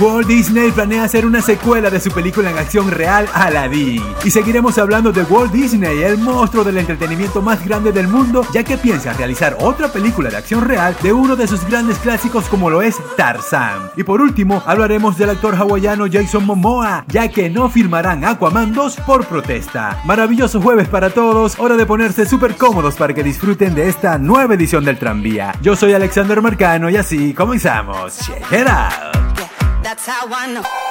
Walt Disney planea hacer una secuela de su película en acción real Aladdin. Y seguiremos hablando de Walt Disney, el monstruo del entretenimiento más grande del mundo, ya que piensa realizar otra película de acción real de uno de sus grandes clásicos como lo es Tarzan. Y por último, hablaremos del actor hawaiano Jason Momoa, ya que no firmarán Aquaman 2 por protesta. Maravilloso jueves para todos, hora de ponerse súper cómodos para que disfruten de esta nueva edición del tranvía. Yo soy Alexander Marcano y así comenzamos. Check it out. That's how I know.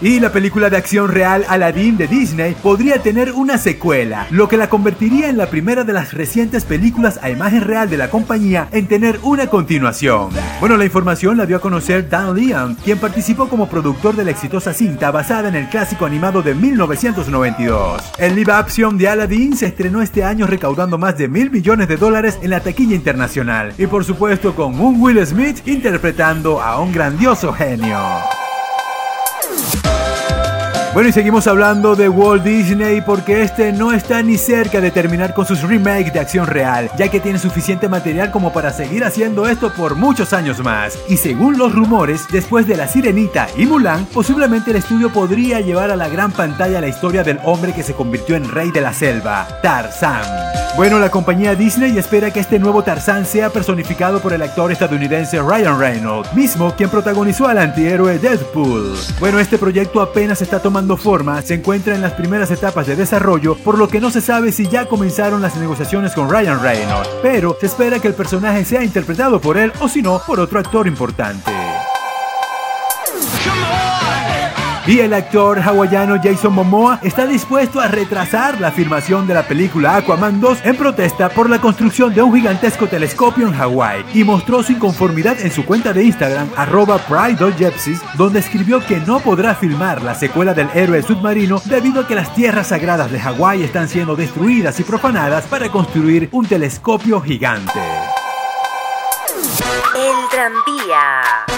Y la película de acción real Aladdin de Disney podría tener una secuela, lo que la convertiría en la primera de las recientes películas a imagen real de la compañía en tener una continuación. Bueno, la información la dio a conocer Dan Leon, quien participó como productor de la exitosa cinta basada en el clásico animado de 1992. El live action de Aladdin se estrenó este año recaudando más de mil millones de dólares en la taquilla internacional y por supuesto con un Will Smith interpretando a un grandioso genio. Bueno, y seguimos hablando de Walt Disney porque este no está ni cerca de terminar con sus remakes de acción real, ya que tiene suficiente material como para seguir haciendo esto por muchos años más. Y según los rumores, después de La Sirenita y Mulan, posiblemente el estudio podría llevar a la gran pantalla la historia del hombre que se convirtió en rey de la selva, Tarzan. Bueno, la compañía Disney espera que este nuevo Tarzan sea personificado por el actor estadounidense Ryan Reynolds, mismo quien protagonizó al antihéroe Deadpool. Bueno, este proyecto apenas está tomando forma, se encuentra en las primeras etapas de desarrollo, por lo que no se sabe si ya comenzaron las negociaciones con Ryan Reynolds, pero se espera que el personaje sea interpretado por él o si no, por otro actor importante. Y el actor hawaiano Jason Momoa está dispuesto a retrasar la filmación de la película Aquaman 2 en protesta por la construcción de un gigantesco telescopio en Hawái y mostró su inconformidad en su cuenta de Instagram arroba donde escribió que no podrá filmar la secuela del héroe submarino debido a que las tierras sagradas de Hawái están siendo destruidas y profanadas para construir un telescopio gigante. El tranvía.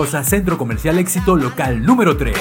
Rosa Centro Comercial Éxito Local número 3.